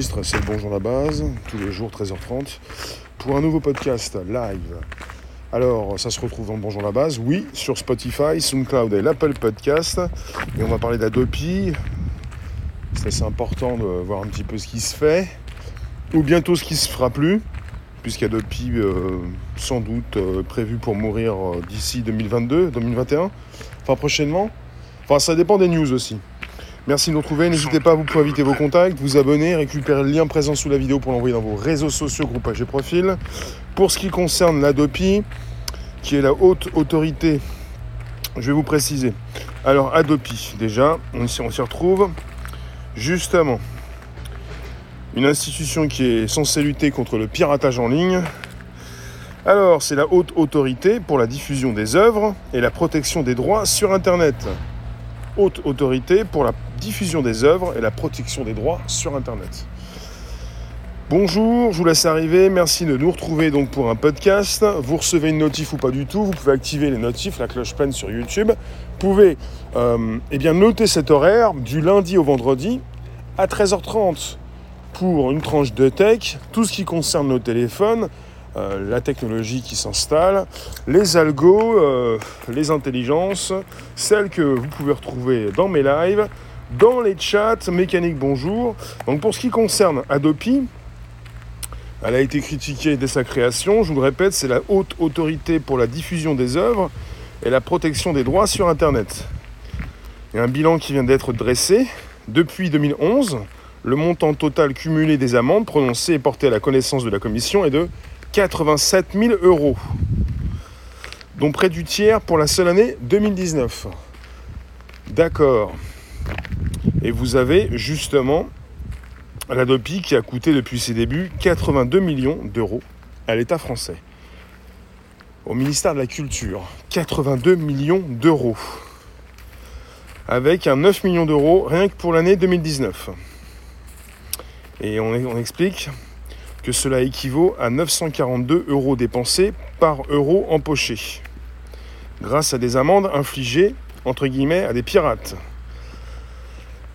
c'est le Bonjour la base, tous les jours 13h30, pour un nouveau podcast live. Alors, ça se retrouve dans Bonjour la base, oui, sur Spotify, SoundCloud et l'Apple Podcast. Et on va parler d'Adopi. C'est important de voir un petit peu ce qui se fait, ou bientôt ce qui se fera plus, puisqu'Adopi, euh, sans doute, euh, prévu pour mourir euh, d'ici 2022, 2021, enfin prochainement. Enfin, ça dépend des news aussi. Merci de nous retrouver. N'hésitez pas, vous pouvez inviter vos contacts, vous abonner, récupérer le lien présent sous la vidéo pour l'envoyer dans vos réseaux sociaux, groupages et profils. Pour ce qui concerne l'ADOPI, qui est la haute autorité, je vais vous préciser. Alors, ADOPI, déjà, on s'y retrouve. Justement, une institution qui est censée lutter contre le piratage en ligne. Alors, c'est la haute autorité pour la diffusion des œuvres et la protection des droits sur Internet haute autorité pour la diffusion des œuvres et la protection des droits sur Internet. Bonjour, je vous laisse arriver. Merci de nous retrouver donc pour un podcast. Vous recevez une notif ou pas du tout, vous pouvez activer les notifs, la cloche pleine sur YouTube. Vous pouvez euh, eh bien, noter cet horaire du lundi au vendredi à 13h30 pour une tranche de tech, tout ce qui concerne nos téléphones, euh, la technologie qui s'installe, les algos, euh, les intelligences, celles que vous pouvez retrouver dans mes lives, dans les chats, mécanique bonjour. Donc pour ce qui concerne Adopi, elle a été critiquée dès sa création, je vous le répète, c'est la haute autorité pour la diffusion des œuvres et la protection des droits sur Internet. Il y a un bilan qui vient d'être dressé. Depuis 2011, le montant total cumulé des amendes prononcées et portées à la connaissance de la Commission est de 87 000 euros, dont près du tiers pour la seule année 2019. D'accord. Et vous avez justement l'Adopi qui a coûté depuis ses débuts 82 millions d'euros à l'État français. Au ministère de la Culture, 82 millions d'euros. Avec un 9 millions d'euros rien que pour l'année 2019. Et on, on explique que cela équivaut à 942 euros dépensés par euro empoché, grâce à des amendes infligées, entre guillemets, à des pirates.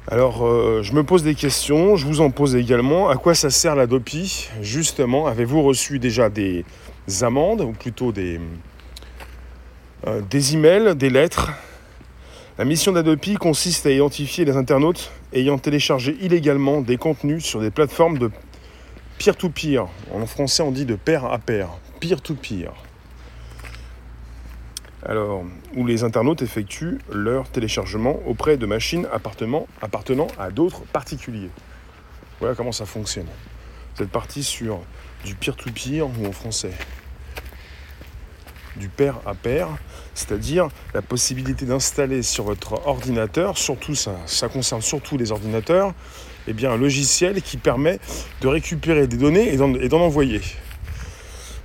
Alors, euh, je me pose des questions, je vous en pose également. À quoi ça sert la DOPI Justement, avez-vous reçu déjà des amendes, ou plutôt des, euh, des emails, des lettres? La mission d'Adopi consiste à identifier les internautes ayant téléchargé illégalement des contenus sur des plateformes de peer-to-peer. En français, on dit de pair à pair. Peer-to-peer. Alors, où les internautes effectuent leur téléchargement auprès de machines appartenant, à d'autres particuliers. Voilà comment ça fonctionne. Cette partie sur du peer-to-peer ou en français du pair à pair, c'est-à-dire la possibilité d'installer sur votre ordinateur, surtout ça, ça concerne surtout les ordinateurs, eh bien, un logiciel qui permet de récupérer des données et d'en envoyer.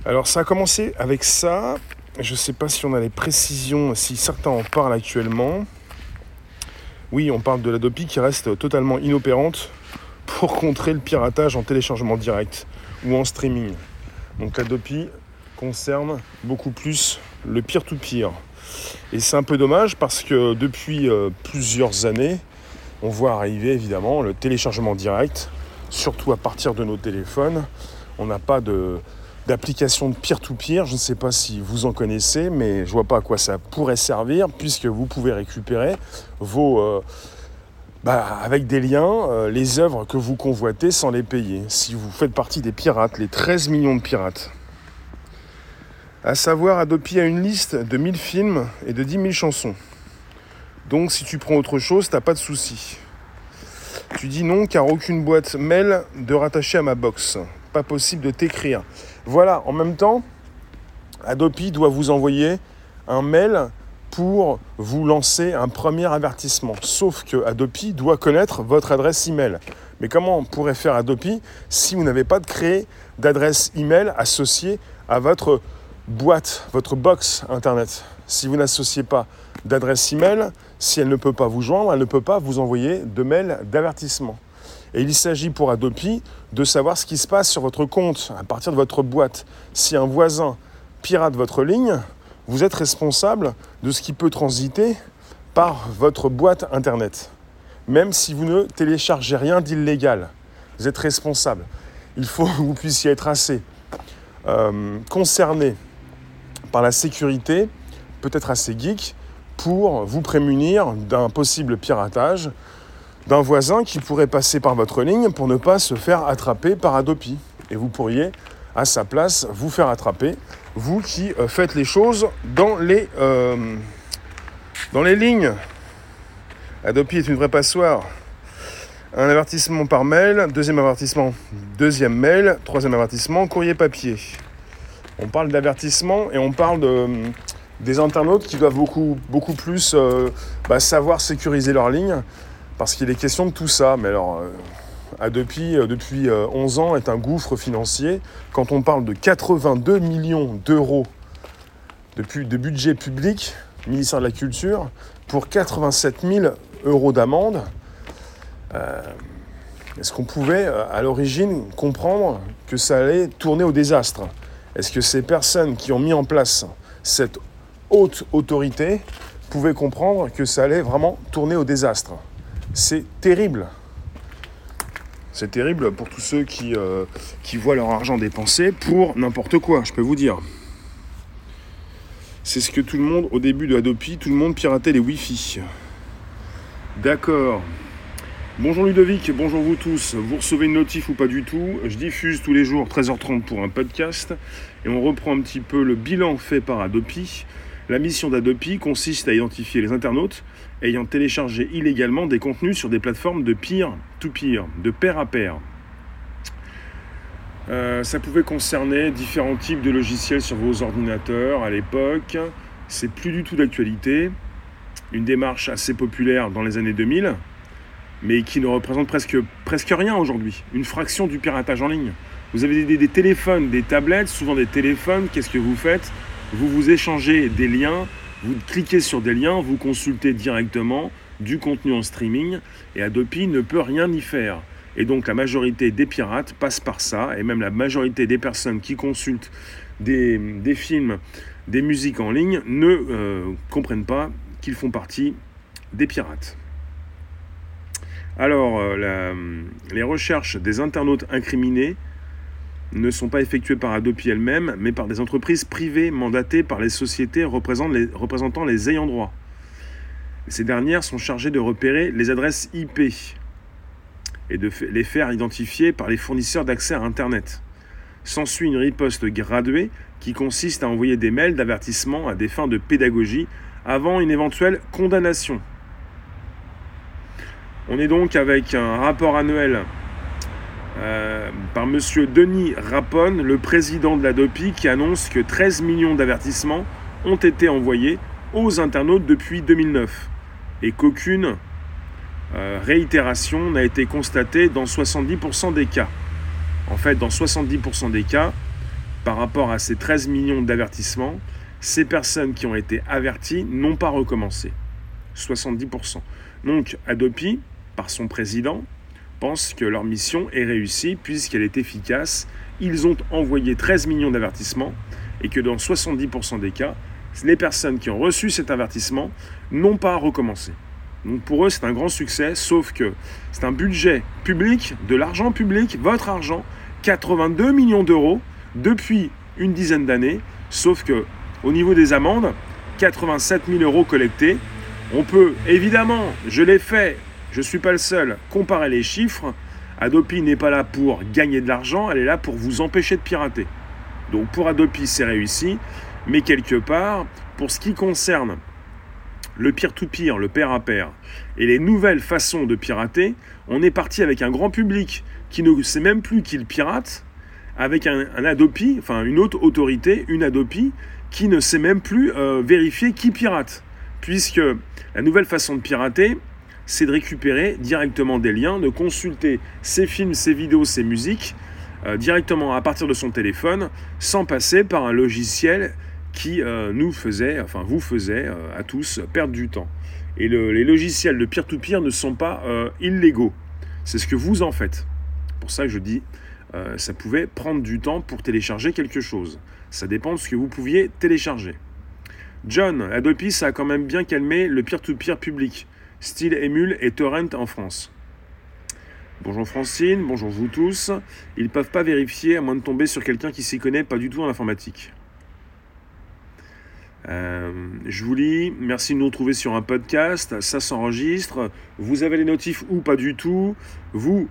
Alors ça a commencé avec ça. Je ne sais pas si on a les précisions, si certains en parlent actuellement. Oui, on parle de l'Adopi qui reste totalement inopérante pour contrer le piratage en téléchargement direct ou en streaming. Donc l'Adopi concerne beaucoup plus le peer-to-peer. Et c'est un peu dommage parce que depuis euh, plusieurs années, on voit arriver évidemment le téléchargement direct, surtout à partir de nos téléphones. On n'a pas d'application de peer-to-peer. Je ne sais pas si vous en connaissez, mais je vois pas à quoi ça pourrait servir, puisque vous pouvez récupérer vos, euh, bah, avec des liens, euh, les œuvres que vous convoitez sans les payer. Si vous faites partie des pirates, les 13 millions de pirates. À savoir, Adopi a une liste de 1000 films et de 10 000 chansons. Donc si tu prends autre chose, t'as pas de souci. Tu dis non car aucune boîte mail de rattacher à ma box. Pas possible de t'écrire. Voilà, en même temps, Adopi doit vous envoyer un mail pour vous lancer un premier avertissement. Sauf que Adopi doit connaître votre adresse email. Mais comment on pourrait faire Adopi si vous n'avez pas de créer d'adresse email associée à votre boîte, votre box internet? Si vous n'associez pas d'adresse email, si elle ne peut pas vous joindre, elle ne peut pas vous envoyer de mail d'avertissement. Et il s'agit pour Adopi de savoir ce qui se passe sur votre compte à partir de votre boîte. Si un voisin pirate votre ligne, vous êtes responsable de ce qui peut transiter par votre boîte internet. Même si vous ne téléchargez rien d'illégal. Vous êtes responsable. Il faut que vous puissiez être assez euh, concerné par la sécurité, peut-être assez geek, pour vous prémunir d'un possible piratage d'un voisin qui pourrait passer par votre ligne pour ne pas se faire attraper par Adopi. Et vous pourriez, à sa place, vous faire attraper, vous qui euh, faites les choses dans les, euh, dans les lignes. Adopi est une vraie passoire. Un avertissement par mail, deuxième avertissement, deuxième mail, troisième avertissement, courrier papier. On parle d'avertissement et on parle de, des internautes qui doivent beaucoup, beaucoup plus euh, bah, savoir sécuriser leur ligne parce qu'il est question de tout ça. Mais alors, euh, euh, depuis 11 ans, est un gouffre financier. Quand on parle de 82 millions d'euros de, de budget public, ministère de la Culture, pour 87 000 euros d'amende, est-ce qu'on pouvait, à l'origine, comprendre que ça allait tourner au désastre? Est-ce que ces personnes qui ont mis en place cette haute autorité pouvaient comprendre que ça allait vraiment tourner au désastre? C'est terrible. C'est terrible pour tous ceux qui, euh, qui voient leur argent dépensé pour n'importe quoi, je peux vous dire. C'est ce que tout le monde, au début de Adopi, tout le monde piratait les Wi-Fi. D'accord. Bonjour Ludovic, bonjour vous tous. Vous recevez une notif ou pas du tout? Je diffuse tous les jours 13h30 pour un podcast et on reprend un petit peu le bilan fait par Adopi. La mission d'Adopi consiste à identifier les internautes ayant téléchargé illégalement des contenus sur des plateformes de peer-to-peer, de pair à pair. Euh, ça pouvait concerner différents types de logiciels sur vos ordinateurs à l'époque. C'est plus du tout d'actualité. Une démarche assez populaire dans les années 2000, mais qui ne représente presque, presque rien aujourd'hui. Une fraction du piratage en ligne. Vous avez des téléphones, des tablettes, souvent des téléphones. Qu'est-ce que vous faites? Vous vous échangez des liens, vous cliquez sur des liens, vous consultez directement du contenu en streaming et Adopi ne peut rien y faire. Et donc la majorité des pirates passent par ça, et même la majorité des personnes qui consultent des, films, des musiques en ligne ne euh, comprennent pas qu'ils font partie des pirates. Alors, euh, les recherches des internautes incriminés ne sont pas effectuées par Adopi elle-même, mais par des entreprises privées mandatées par les sociétés représentant les ayants droit. Ces dernières sont chargées de repérer les adresses IP et de les faire identifier par les fournisseurs d'accès à Internet. S'ensuit une riposte graduée qui consiste à envoyer des mails d'avertissement à des fins de pédagogie avant une éventuelle condamnation. On est donc avec un rapport annuel euh, par M. Denis Rapone, le président de la DOPI, qui annonce que 13 millions d'avertissements ont été envoyés aux internautes depuis 2009 et qu'aucune euh, réitération n'a été constatée dans 70% des cas. En fait, dans 70% des cas, par rapport à ces 13 millions d'avertissements, ces personnes qui ont été averties n'ont pas recommencé. 70%. Donc, Adopi, par son président, que leur mission est réussie puisqu'elle est efficace. Ils ont envoyé 13 millions d'avertissements et que dans 70% des cas, les personnes qui ont reçu cet avertissement n'ont pas recommencé. Donc pour eux, c'est un grand succès, sauf que c'est un budget public, de l'argent public, votre argent, 82 millions d'euros depuis une dizaine d'années, sauf que au niveau des amendes, 87 000 euros collectés. On peut évidemment, je l'ai fait je ne suis pas le seul. Comparez les chiffres. Adopi n'est pas là pour gagner de l'argent, elle est là pour vous empêcher de pirater. Donc pour Adopi, c'est réussi. Mais quelque part, pour ce qui concerne le peer-to-peer, le pair à pair, et les nouvelles façons de pirater, on est parti avec un grand public qui ne sait même plus qu'il pirate, avec un, Adopi, enfin une autre autorité, une Adopi, qui ne sait même plus euh, vérifier qui pirate. Puisque la nouvelle façon de pirater, c'est de récupérer directement des liens, de consulter ses films, ses vidéos, ses musiques euh, directement à partir de son téléphone, sans passer par un logiciel qui euh, nous faisait, enfin vous faisait euh, à tous perdre du temps. Et les logiciels de peer-to-peer ne sont pas illégaux. C'est ce que vous en faites. Pour ça que je dis, ça pouvait prendre du temps pour télécharger quelque chose. Ça dépend de ce que vous pouviez télécharger. John, Adobe, ça a quand même bien calmé le peer-to-peer -peer public style Emule et Torrent en France. Bonjour Francine, bonjour vous tous. Ils ne peuvent pas vérifier à moins de tomber sur quelqu'un qui s'y connaît pas du tout en informatique. Euh, je vous lis, merci de nous retrouver sur un podcast, ça s'enregistre, vous avez les notifs ou pas du tout? Vous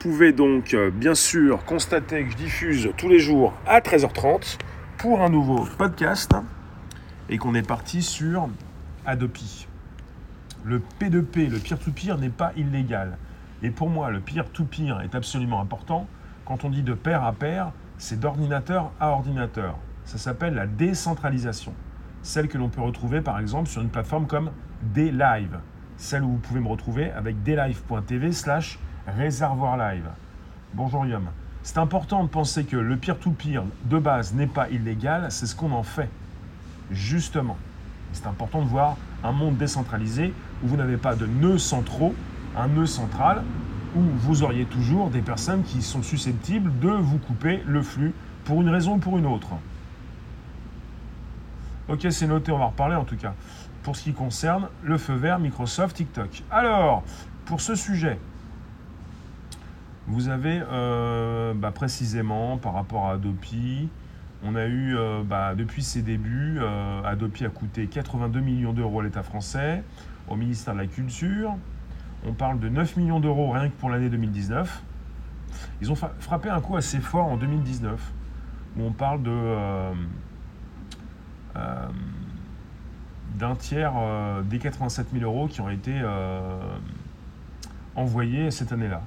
pouvez donc euh, bien sûr constater que je diffuse tous les jours à 13h30 pour un nouveau podcast et qu'on est parti sur Adopi. Le P2P, le peer-to-peer n'est pas illégal. Et pour moi, le peer-to-peer est absolument important. Quand on dit de pair à pair, c'est d'ordinateur à ordinateur. Ça s'appelle la décentralisation. Celle que l'on peut retrouver par exemple sur une plateforme comme DLive. Celle où vous pouvez me retrouver avec dlive.tv slash réservoir live. Bonjour Yum. C'est important de penser que le peer-to-peer de base n'est pas illégal, c'est ce qu'on en fait. Justement. C'est important de voir un monde décentralisé où vous n'avez pas de nœuds centraux, un nœud central, où vous auriez toujours des personnes qui sont susceptibles de vous couper le flux pour une raison ou pour une autre. Ok, c'est noté, on va reparler en tout cas. Pour ce qui concerne le feu vert Microsoft TikTok. Alors, pour ce sujet, vous avez euh, bah, précisément par rapport à Adopi, on a eu, euh, bah, depuis ses débuts, euh, Adopi a coûté 82 millions d'euros à l'État français, au ministère de la Culture. On parle de 9 millions d'euros rien que pour l'année 2019. Ils ont frappé un coup assez fort en 2019, où on parle de euh, d'un tiers euh, des 87 000 euros qui ont été euh, envoyés cette année-là.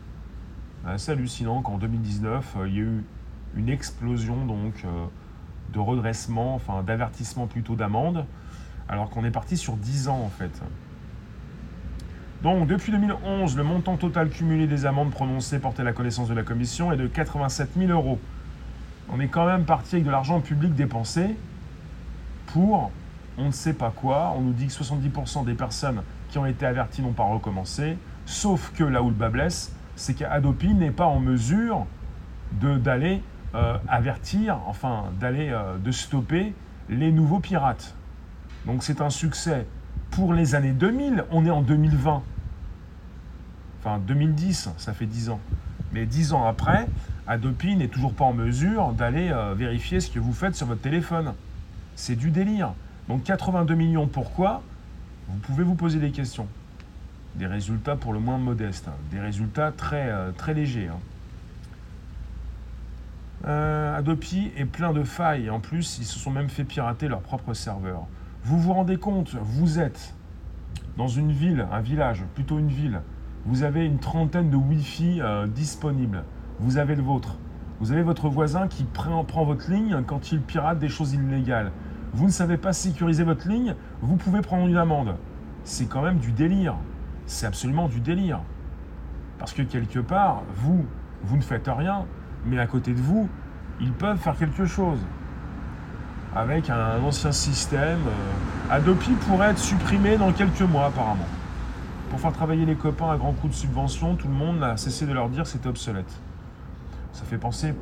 C'est hallucinant qu'en 2019, il y ait eu une explosion donc de redressement, enfin d'avertissement plutôt d'amende, alors qu'on est parti sur 10 ans en fait. Donc depuis 2011, le montant total cumulé des amendes prononcées porté à la connaissance de la commission est de 87 000 euros. On est quand même parti avec de l'argent public dépensé pour on ne sait pas quoi. On nous dit que 70% des personnes qui ont été averties n'ont pas recommencé. Sauf que là où le bas blesse, c'est qu'Adopi n'est pas en mesure d'aller euh, avertir, enfin d'aller euh, de stopper les nouveaux pirates. Donc c'est un succès pour les années 2000. On est en 2020. Enfin 2010, ça fait 10 ans. Mais 10 ans après, Adopi n'est toujours pas en mesure d'aller euh, vérifier ce que vous faites sur votre téléphone. C'est du délire. Donc 82 millions, pourquoi? Vous pouvez vous poser des questions. Des résultats pour le moins modestes, hein. des résultats très, très légers. Hein. Euh, Adopi est plein de failles. En plus, ils se sont même fait pirater leur propre serveur. Vous vous rendez compte, vous êtes dans une ville, un village, plutôt une ville. Vous avez une trentaine de Wi-Fi euh, disponibles. Vous avez le vôtre. Vous avez votre voisin qui prend, prend votre ligne quand il pirate des choses illégales vous ne savez pas sécuriser votre ligne, vous pouvez prendre une amende. C'est quand même du délire. C'est absolument du délire. Parce que quelque part, vous, vous ne faites rien, mais à côté de vous, ils peuvent faire quelque chose. Avec un ancien système. Euh, Adopi pourrait être supprimé dans quelques mois apparemment. Pour faire travailler les copains à grands coups de subvention, tout le monde a cessé de leur dire que c'était obsolète. Ça fait penser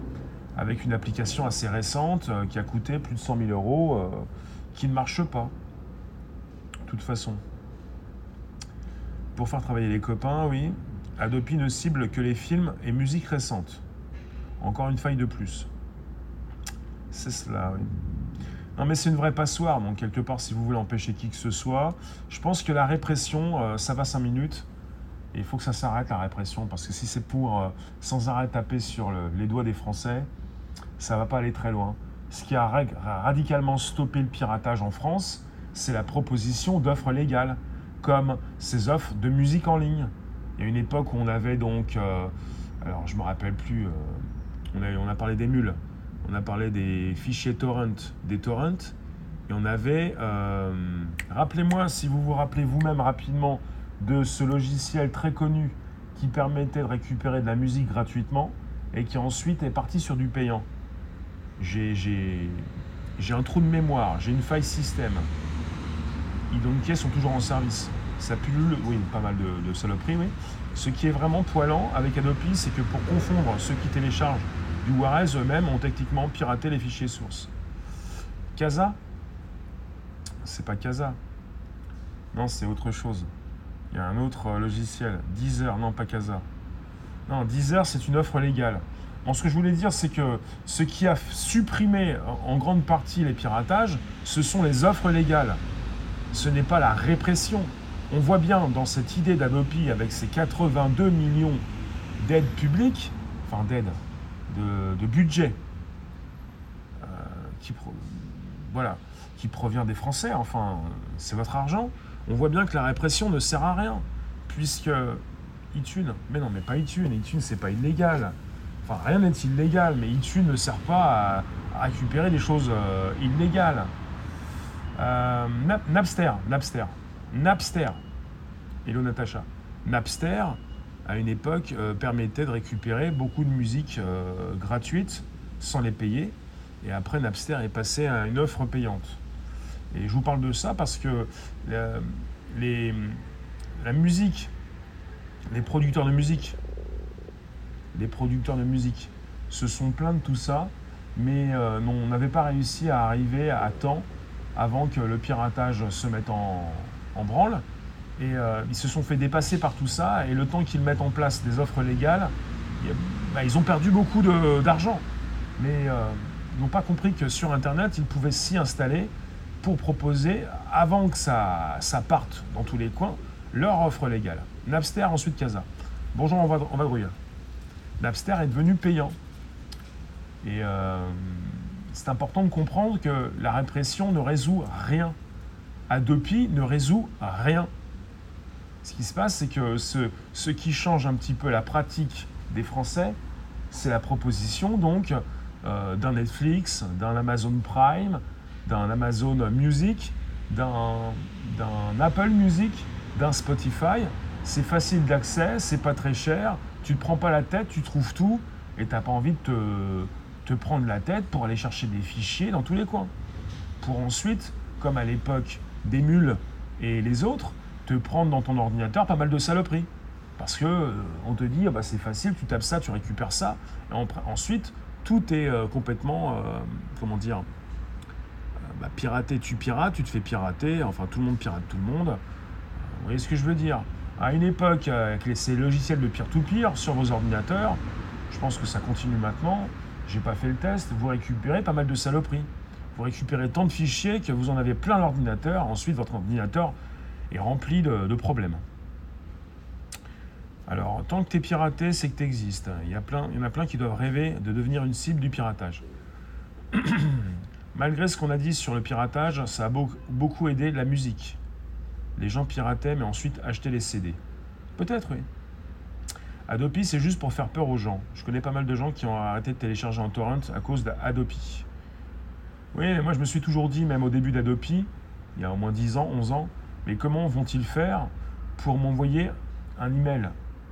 avec une application assez récente euh, qui a coûté plus de 100 000 euros, euh, qui ne marche pas. De toute façon. Pour faire travailler les copains, oui, Adopi ne cible que les films et musiques récentes. Encore une faille de plus. C'est cela, oui. Non mais c'est une vraie passoire, donc quelque part si vous voulez empêcher qui que ce soit, je pense que la répression, euh, ça va 5 minutes, et il faut que ça s'arrête la répression, parce que si c'est pour sans arrêt taper sur les doigts des Français, ça va pas aller très loin. Ce qui a radicalement stoppé le piratage en France, c'est la proposition d'offres légales, comme ces offres de musique en ligne. Il y a une époque où on avait donc, euh, alors je me rappelle plus, euh, on, a, parlé des mules, on a parlé des fichiers torrent, des torrents, et on avait, euh, rappelez-moi si vous vous rappelez vous-même rapidement de ce logiciel très connu qui permettait de récupérer de la musique gratuitement et qui ensuite est parti sur du payant j'ai un trou de mémoire, j'ai une faille système. Identiques sont toujours en service. Ça pullule, oui, pas mal de, de saloperies, oui. Ce qui est vraiment poilant avec Adopi, c'est que pour confondre ceux qui téléchargent du Juarez, eux-mêmes ont techniquement piraté les fichiers sources. Casa? C'est pas Casa. Non, c'est autre chose. Il y a un autre logiciel. Deezer, non, pas Casa. Non, Deezer, c'est une offre légale. Bon, ce que je voulais dire, c'est que ce qui a supprimé en grande partie les piratages, ce sont les offres légales. Ce n'est pas la répression. On voit bien dans cette idée d'Adopi avec ses 82 millions d'aides publiques, enfin d'aides, de, budget, euh, qui, voilà, qui provient des Français, enfin c'est votre argent, on voit bien que la répression ne sert à rien, puisque iTunes, mais non mais pas iTunes, iTunes c'est pas illégal, enfin rien n'est illégal, mais iTunes ne sert pas à, récupérer des choses euh, illégales. Euh, Napster, Napster, Napster, hello Natacha, Napster, à une époque, euh, permettait de récupérer beaucoup de musique euh, gratuite sans les payer. Et après, Napster est passé à une offre payante. Et je vous parle de ça parce que la musique, les producteurs de musique, les producteurs de musique se sont plaints de tout ça, mais euh, on n'avait pas réussi à arriver à temps avant que le piratage se mette en branle. Et euh, ils se sont fait dépasser par tout ça. Et le temps qu'ils mettent en place des offres légales, bah, ils ont perdu beaucoup d'argent. Mais euh, ils n'ont pas compris que sur Internet, ils pouvaient s'y installer pour proposer, avant que ça, parte dans tous les coins, leur offre légale. Napster, ensuite Casa. Bonjour, on va, on va Napster est devenu payant. Et euh, c'est important de comprendre que la répression ne résout rien. Adopi ne résout rien. Ce qui se passe, c'est que ce, qui change un petit peu la pratique des Français, c'est la proposition donc euh, d'un Netflix, d'un Amazon Prime, d'un Amazon Music, d'un Apple Music, d'un Spotify. C'est facile d'accès, c'est pas très cher, tu te prends pas la tête, tu trouves tout et tu n'as pas envie de te, te prendre la tête pour aller chercher des fichiers dans tous les coins. Pour ensuite, comme à l'époque des mules et les autres, te prendre dans ton ordinateur pas mal de saloperies. Parce que euh, on te dit, ah bah, c'est facile, tu tapes ça, tu récupères ça. Et ensuite, tout est euh, complètement, euh, comment dire, bah, piraté, tu pirates, tu te fais pirater, enfin tout le monde pirate tout le monde. vous voyez ce que je veux dire? À une époque, avec ces logiciels de peer-to-peer sur vos ordinateurs, je pense que ça continue maintenant, j'ai pas fait le test, vous récupérez pas mal de saloperies. Vous récupérez tant de fichiers que vous en avez plein l'ordinateur, ensuite votre ordinateur rempli de, problèmes. Alors, tant que tu es piraté, c'est que tu existes. Il y, a plein, il y en a plein qui doivent rêver de devenir une cible du piratage. Malgré ce qu'on a dit sur le piratage, ça a beaucoup aidé la musique. Les gens pirataient, mais ensuite achetaient les CD. Peut-être, oui. Adopi, c'est juste pour faire peur aux gens. Je connais pas mal de gens qui ont arrêté de télécharger en torrent à cause d'Adopi. Oui, moi je me suis toujours dit, même au début d'Adopi, il y a au moins 10 ans, 11 ans, mais comment vont-ils faire pour m'envoyer un email?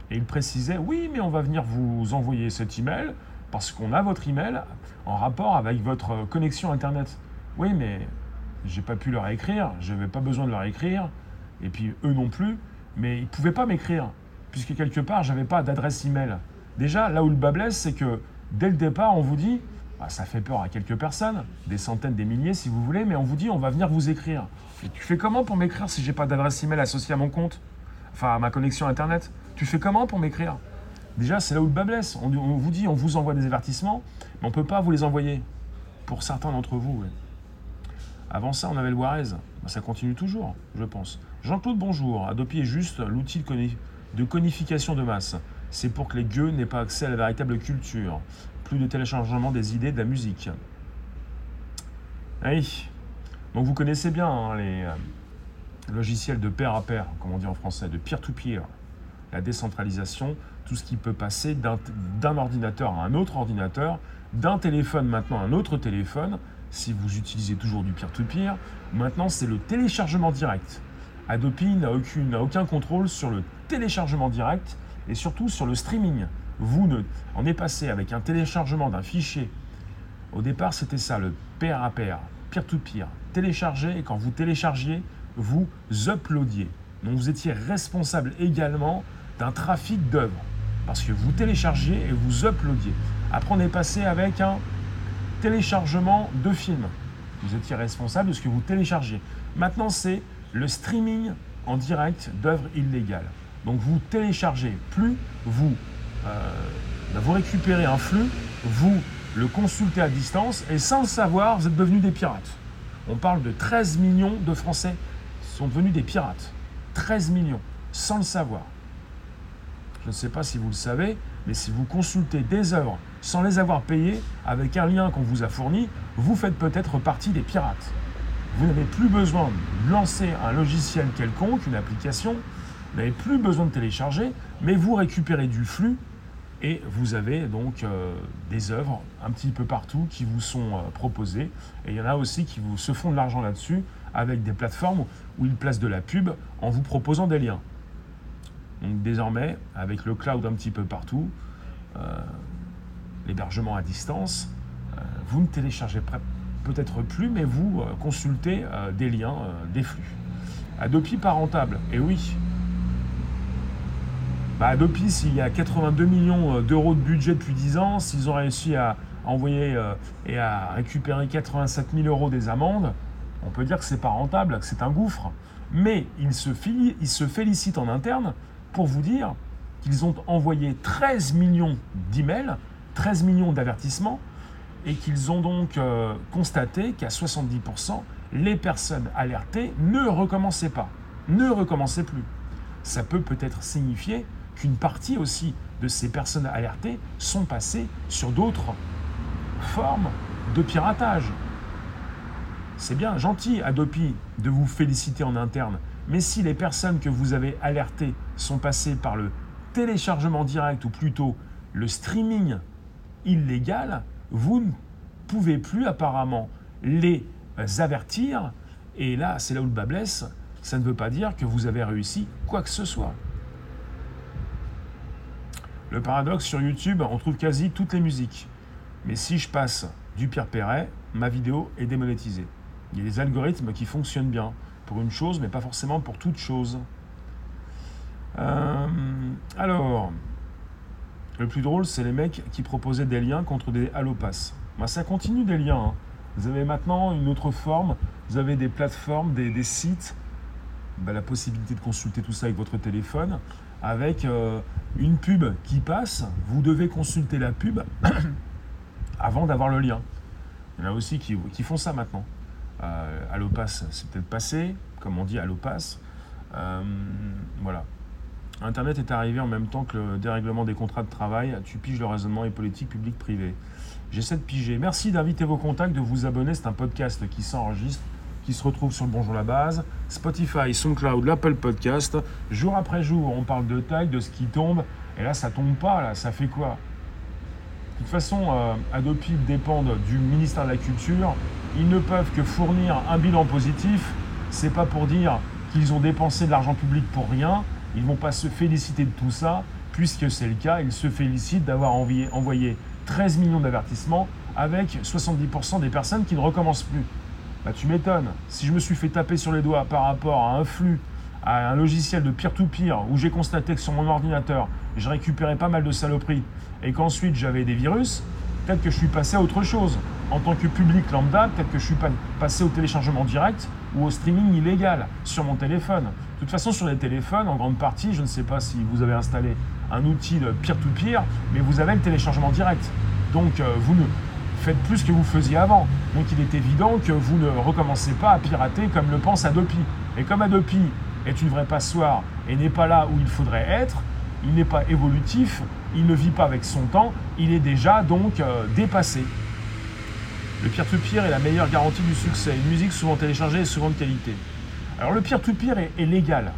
Et il précisait Oui, mais on va venir vous envoyer cet email parce qu'on a votre email en rapport avec votre connexion Internet. Oui, mais j'ai pas pu leur écrire, je n'avais pas besoin de leur écrire, et puis eux non plus, mais ils ne pouvaient pas m'écrire, puisque quelque part, j'avais pas d'adresse email. Déjà, là où le bas blesse, c'est que dès le départ, on vous dit bah, ça fait peur à quelques personnes, des centaines, des milliers si vous voulez, mais on vous dit on va venir vous écrire. Et tu fais comment pour m'écrire si j'ai pas d'adresse email associée à mon compte? Enfin, à ma connexion internet? Tu fais comment pour m'écrire? Déjà, c'est là où le bas blesse. On, vous dit on vous envoie des avertissements, mais on ne peut pas vous les envoyer. Pour certains d'entre vous, Avant ça, on avait le Warez. Bah, ça continue toujours, je pense. Jean-Claude, bonjour. Adopi juste l'outil de conification de masse. C'est pour que les gueux n'aient pas accès à la véritable culture de téléchargement des idées de la musique. Oui. Donc vous connaissez bien hein, les euh, logiciels de pair à pair, comme on dit en français, de peer-to-peer, la décentralisation, tout ce qui peut passer d'un ordinateur à un autre ordinateur, d'un téléphone maintenant à un autre téléphone, si vous utilisez toujours du peer-to-peer. Maintenant, c'est le téléchargement direct. Adobe n'a aucun contrôle sur le téléchargement direct et surtout sur le streaming vous ne, on est passé avec un téléchargement d'un fichier. Au départ, c'était ça, le pair à pair, peer-to-peer. Télécharger, et quand vous téléchargiez, vous uploadiez. Donc vous étiez responsable également d'un trafic d'œuvres. Parce que vous téléchargiez et vous uploadiez. Après, on est passé avec un téléchargement de films. Vous étiez responsable de ce que vous téléchargiez. Maintenant, c'est le streaming en direct d'œuvres illégales. Donc vous téléchargez plus, vous bah, vous récupérez un flux, vous le consultez à distance et sans le savoir, vous êtes devenus des pirates. On parle de 13 millions de Français qui sont devenus des pirates. 13 millions, sans le savoir. Je ne sais pas si vous le savez, mais si vous consultez des œuvres sans les avoir payées avec un lien qu'on vous a fourni, vous faites peut-être partie des pirates. Vous n'avez plus besoin de lancer un logiciel quelconque, une application, vous n'avez plus besoin de télécharger, mais vous récupérez du flux et vous avez donc euh, des œuvres un petit peu partout qui vous sont euh, proposées. Et il y en a aussi qui vous, se font de l'argent là-dessus avec des plateformes où ils placent de la pub en vous proposant des liens. Donc désormais, avec le cloud un petit peu partout, euh, l'hébergement à distance, vous ne téléchargez peut-être plus, mais vous consultez des liens, des flux. Adopi pas rentable, et oui, bah, s'il y a 82 millions euh, d'euros de budget depuis 10 ans, s'ils ont réussi à envoyer euh, et à récupérer 87 000 euros des amendes, on peut dire que c'est pas rentable, que c'est un gouffre. Mais ils se, ils se félicitent en interne pour vous dire qu'ils ont envoyé 13 millions d'emails, 13 millions d'avertissements, et qu'ils ont donc euh, constaté qu'à 70%, les personnes alertées ne recommençaient pas, ne recommençaient plus. Ça peut peut-être signifier qu'une partie aussi de ces personnes alertées sont passées sur d'autres formes de piratage. C'est bien gentil, Adopi, de vous féliciter en interne, mais si les personnes que vous avez alertées sont passées par le téléchargement direct ou plutôt le streaming illégal, vous ne pouvez plus apparemment les avertir. Et là, c'est là où le bas blesse. Ça ne veut pas dire que vous avez réussi quoi que ce soit. Le paradoxe, sur YouTube, on trouve quasi toutes les musiques. Mais si je passe du Pierre Perret, ma vidéo est démonétisée. Il y a des algorithmes qui fonctionnent bien pour une chose, mais pas forcément pour toute chose. Euh, alors, le plus drôle, c'est les mecs qui proposaient des liens contre des allopass. Moi, ça continue des liens. Hein. Vous avez maintenant une autre forme. Vous avez des plateformes, des, sites. Bah, la possibilité de consulter tout ça avec votre téléphone avec euh, une pub qui passe, vous devez consulter la pub avant d'avoir le lien. Il y en a aussi qui, font ça maintenant. Euh, Allopass, c'est peut-être passé, comme on dit Allopass. Euh, voilà. Internet est arrivé en même temps que le dérèglement des contrats de travail. Tu piges le raisonnement et politique publique-privée. J'essaie de piger. Merci d'inviter vos contacts, de vous abonner. C'est un podcast qui s'enregistre qui se retrouve sur le Bonjour la Base, Spotify, SoundCloud, l'Apple Podcast. Jour après jour, on parle de taille, de ce qui tombe. Et là, ça tombe pas, là, ça fait quoi? De toute façon, euh, dépendent du ministère de la Culture. Ils ne peuvent que fournir un bilan positif. C'est pas pour dire qu'ils ont dépensé de l'argent public pour rien. Ils vont pas se féliciter de tout ça, puisque c'est le cas. Ils se félicitent d'avoir envoyé 13 millions d'avertissements avec 70% des personnes qui ne recommencent plus. Bah tu m'étonnes. Si je me suis fait taper sur les doigts par rapport à un flux, à un logiciel de peer-to-peer, où j'ai constaté que sur mon ordinateur, je récupérais pas mal de saloperies, et qu'ensuite j'avais des virus, peut-être que je suis passé à autre chose. En tant que public lambda, peut-être que je suis passé au téléchargement direct ou au streaming illégal sur mon téléphone. De toute façon, sur les téléphones, en grande partie, je ne sais pas si vous avez installé un outil de peer-to-peer, mais vous avez le téléchargement direct. Donc, euh, vous ne, faites plus que vous faisiez avant. Donc il est évident que vous ne recommencez pas à pirater comme le pense Adopi. Et comme Adopi est une vraie passoire et n'est pas là où il faudrait être, il n'est pas évolutif, il ne vit pas avec son temps, il est déjà donc euh, dépassé. Le peer-to-peer est la meilleure garantie du succès. Une musique souvent téléchargée et souvent de qualité. Alors le peer-to-peer est, est légal.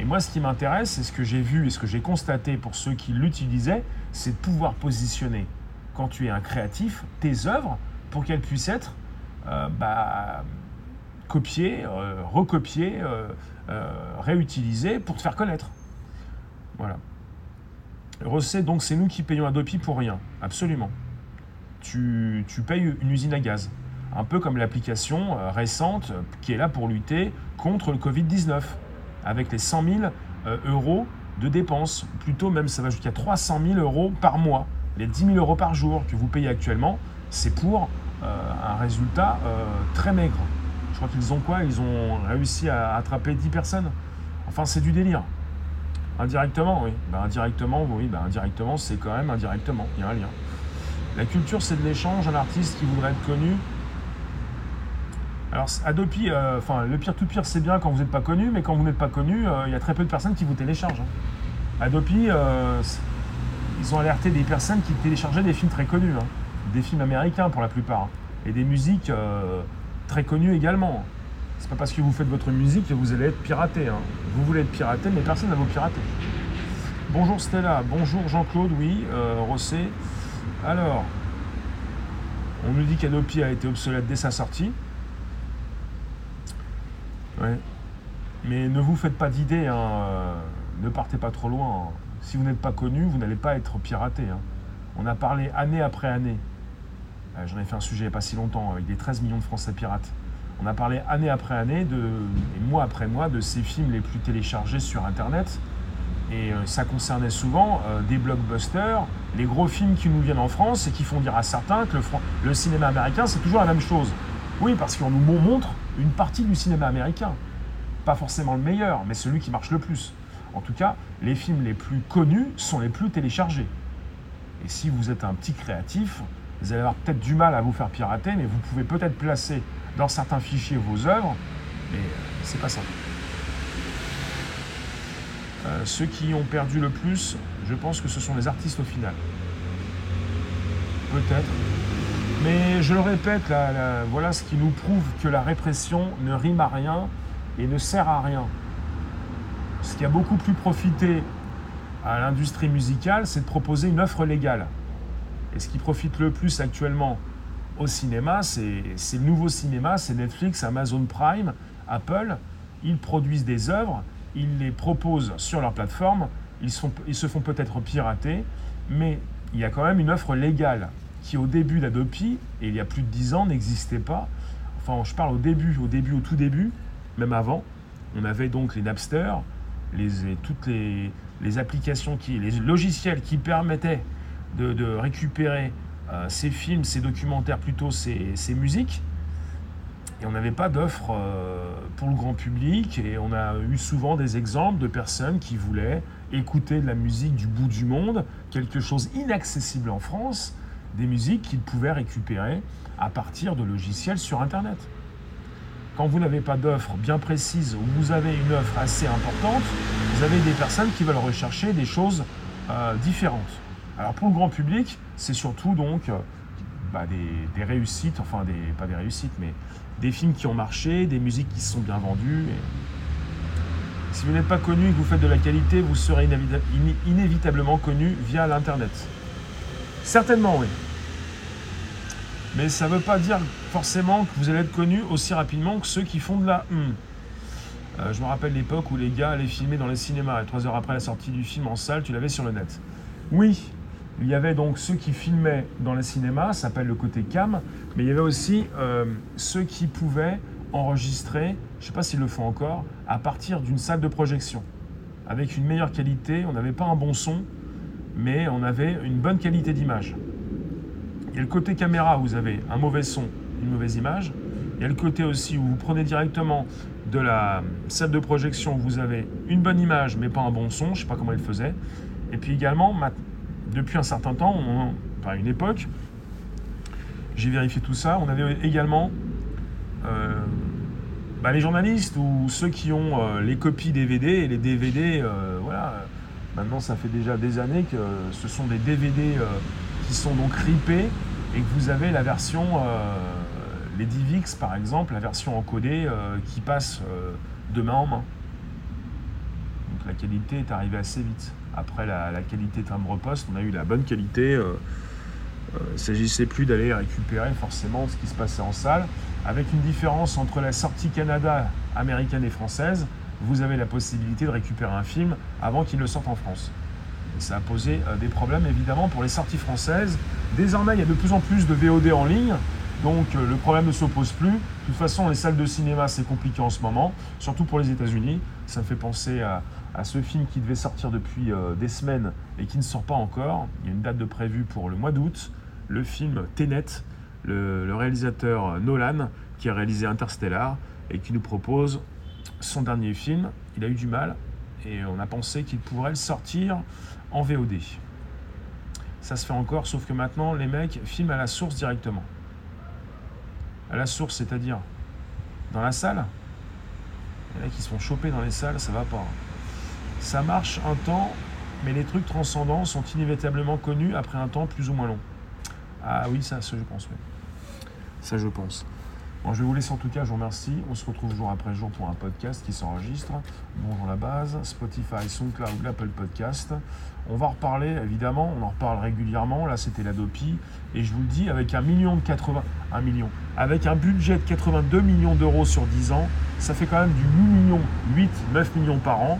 Et moi, ce qui m'intéresse, et ce que j'ai vu et ce que j'ai constaté pour ceux qui l'utilisaient, c'est de pouvoir positionner quand tu es un créatif, tes œuvres pour qu'elles puissent être euh, bah, copiées, euh, recopiées, euh, réutilisées pour te faire connaître. Voilà. Recette, donc, c'est nous qui payons Adopi pour rien. Absolument. Tu, tu payes une usine à gaz. Un peu comme l'application récente qui est là pour lutter contre le Covid-19, avec les 100 000 euros de dépenses. Plutôt même, ça va jusqu'à 300 000 euros par mois les 10 000 euros par jour que vous payez actuellement, c'est pour euh, un résultat euh, très maigre. Je crois qu'ils ont quoi? Ils ont réussi à attraper 10 personnes. Enfin, c'est du délire. Indirectement, oui. Ben, indirectement, oui, ben, indirectement, c'est quand même indirectement. Il y a un lien. La culture, c'est de l'échange. Un artiste qui voudrait être connu. Alors, Adopi, euh, le pire tout pire, c'est bien quand vous n'êtes pas connu, mais quand vous n'êtes pas connu, il y a très peu de personnes qui vous téléchargent. Hein. Adopi, ils ont alerté des personnes qui téléchargeaient des films très connus, hein. des films américains pour la plupart, et des musiques très connues également. C'est pas parce que vous faites votre musique que vous allez être piraté. Hein. Vous voulez être piraté, mais personne ne va vous pirater. Bonjour Stella, bonjour Jean-Claude, oui, Rossé. Alors, on nous dit qu'Adopi a été obsolète dès sa sortie. Ouais. Mais ne vous faites pas d'idées, hein, euh, ne partez pas trop loin. Si vous n'êtes pas connu, vous n'allez pas être piraté. Hein. On a parlé année après année. Euh, j'en ai fait un sujet il n'y a pas si longtemps avec des 13 millions de Français pirates. On a parlé année après année, de, et mois après mois, de ces films les plus téléchargés sur Internet. Et euh, ça concernait souvent des blockbusters, les gros films qui nous viennent en France et qui font dire à certains que le, cinéma américain, c'est toujours la même chose. Oui, parce qu'on nous montre une partie du cinéma américain. Pas forcément le meilleur, mais celui qui marche le plus. En tout cas, les films les plus connus sont les plus téléchargés. Et si vous êtes un petit créatif, vous allez avoir peut-être du mal à vous faire pirater, mais vous pouvez peut-être placer dans certains fichiers vos œuvres, mais euh, c'est pas ça. Euh, ceux qui ont perdu le plus, je pense que ce sont les artistes au final. Peut-être. Mais je le répète, voilà ce qui nous prouve que la répression ne rime à rien et ne sert à rien. Ce qui a beaucoup plus profité à l'industrie musicale, c'est de proposer une offre légale. Et ce qui profite le plus actuellement au cinéma, c'est le nouveau cinéma, c'est Netflix, Amazon Prime, Apple. Ils produisent des œuvres ils les proposent sur leur plateforme, ils, se font peut-être pirater, mais il y a quand même une offre légale qui au début d'Adopi, et il y a plus de 10 ans, n'existait pas. Enfin, je parle au début, au début, au tout début, même avant. On avait donc les Napster, les, toutes les, applications, qui, les logiciels qui permettaient de, récupérer euh, ces films, ces documentaires, plutôt ces, musiques. Et on n'avait pas d'offre euh, pour le grand public et on a eu souvent des exemples de personnes qui voulaient écouter de la musique du bout du monde, quelque chose inaccessible en France, des musiques qu'ils pouvaient récupérer à partir de logiciels sur Internet. Quand vous n'avez pas d'offre bien précise ou vous avez une offre assez importante, vous avez des personnes qui veulent rechercher des choses euh, différentes. Alors pour le grand public, c'est surtout donc euh, bah, des, réussites, enfin des, pas des réussites, mais des films qui ont marché, des musiques qui se sont bien vendues. Si vous n'êtes pas connu et que vous faites de la qualité, vous serez inévitablement connu via l'Internet. Certainement, oui. Mais ça ne veut pas dire forcément que vous allez être connu aussi rapidement que ceux qui font de la hum. euh, je me rappelle l'époque où les gars allaient filmer dans les cinémas et trois heures après la sortie du film en salle, tu l'avais sur le net. Oui, il y avait donc ceux qui filmaient dans les cinémas, ça s'appelle le côté cam, mais il y avait aussi euh, ceux qui pouvaient enregistrer, je ne sais pas s'ils le font encore, à partir d'une salle de projection. Avec une meilleure qualité, on n'avait pas un bon son, mais on avait une bonne qualité d'image. Il y a le côté caméra, où vous avez un mauvais son, une mauvaise image. Il y a le côté aussi où vous prenez directement de la salle de projection, où vous avez une bonne image, mais pas un bon son, je ne sais pas comment ils faisaient. Et puis également, depuis un certain temps, par une époque, j'ai vérifié tout ça, on avait également euh, bah, les journalistes ou ceux qui ont euh, les copies DVD et les DVD, euh, voilà. Maintenant, ça fait déjà des années que ce sont des DVD qui sont donc ripés et que vous avez la version, les DivX par exemple, la version encodée qui passe de main en main. Donc la qualité est arrivée assez vite. Après la, qualité timbre-poste, on a eu la bonne qualité. Euh, euh, il ne s'agissait plus d'aller récupérer forcément ce qui se passait en salle. Avec une différence entre la sortie Canada américaine et française, vous avez la possibilité de récupérer un film avant qu'il ne sorte en France. Ça a posé euh, des problèmes évidemment pour les sorties françaises. Désormais, il y a de plus en plus de VOD en ligne, donc le problème ne s'oppose plus. De toute façon, les salles de cinéma, c'est compliqué en ce moment, surtout pour les États-Unis. Ça me fait penser à, à ce film qui devait sortir depuis euh, des semaines et qui ne sort pas encore. Il y a une date de prévue pour le mois d'août. Le film Tenet, le, réalisateur Nolan, qui a réalisé Interstellar et qui nous propose son dernier film. Il a eu du mal et on a pensé qu'il pourrait le sortir en VOD. Ça se fait encore, sauf que maintenant les mecs filment à la source directement. À la source, c'est-à-dire dans la salle. Les mecs qui se font choper dans les salles, ça va pas. Ça marche un temps, mais les trucs transcendants sont inévitablement connus après un temps plus ou moins long. Ah oui, ça, ça je pense. Ça, je pense. Bon, je vais vous laisser en tout cas, je vous remercie. On se retrouve jour après jour pour un podcast qui s'enregistre. Bonjour la base, Spotify, SoundCloud, l'Apple Podcast. On va en reparler, évidemment, on en reparle régulièrement. Là, c'était la Dopi. Et je vous le dis, avec un million de 80... Un million. Avec un budget de 82 millions d'euros sur 10 ans, ça fait quand même du 8 millions, 8, 9 millions par an.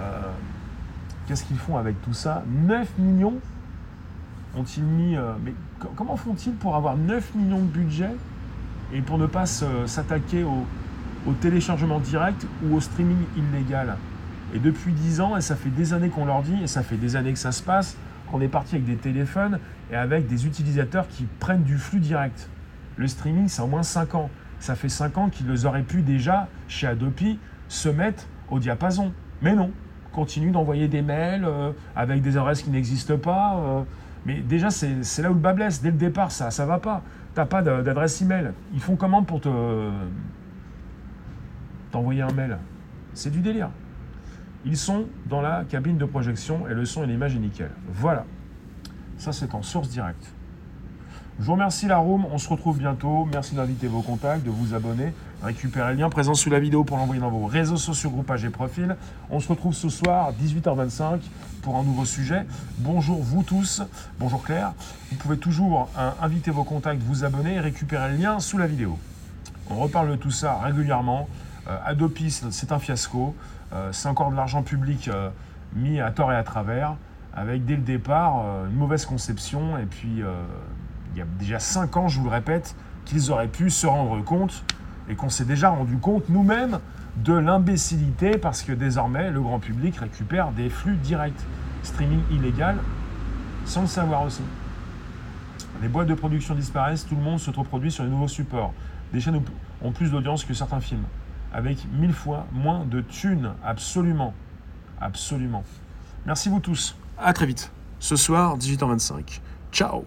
Euh, Qu'est-ce qu'ils font avec tout ça? 9 millions? Ont-ils mis... euh, mais co- comment font-ils pour avoir 9 millions de budget et pour ne pas s'attaquer au téléchargement direct ou au streaming illégal? Et depuis 10 ans, et ça fait des années qu'on leur dit, et ça fait des années que ça se passe, qu'on est parti avec des téléphones et avec des utilisateurs qui prennent du flux direct. Le streaming, c'est au moins 5 ans. Ça fait 5 ans qu'ils auraient pu déjà, chez Adopi, se mettre au diapason. Mais non, continue d'envoyer des mails euh, avec des adresses qui n'existent pas. euh, mais déjà, c'est là où le bas blesse. Dès le départ, ça ça va pas. T'as pas d'adresse email. Ils font comment pour te t'envoyer un mail C'est du délire. Ils sont dans la cabine de projection et le son et l'image est nickel. Voilà. Ça, c'est en source directe. Je vous remercie la room, on se retrouve bientôt. Merci d'inviter vos contacts, de vous abonner, récupérer le lien présent sous la vidéo pour l'envoyer dans vos réseaux sociaux, groupages et profils. On se retrouve ce soir, 18h25, pour un nouveau sujet. Bonjour vous tous, bonjour Claire. Vous pouvez toujours hein, inviter vos contacts, vous abonner et récupérer le lien sous la vidéo. On reparle de tout ça régulièrement. Euh, Adopi, c'est c'est un fiasco. Euh, c'est encore de l'argent public euh, mis à tort et à travers, avec dès le départ euh, une mauvaise conception. Et puis, il y a déjà 5 ans, je vous le répète, qu'ils auraient pu se rendre compte et qu'on s'est déjà rendu compte nous-mêmes de l'imbécilité parce que désormais, le grand public récupère des flux directs, streaming illégal, sans le savoir aussi. Les boîtes de production disparaissent, tout le monde se reproduit sur les nouveaux supports. Des chaînes ont plus d'audience que certains films, avec mille fois moins de thunes, absolument. Absolument. Merci vous tous. À très vite. Ce soir, 18h25. Ciao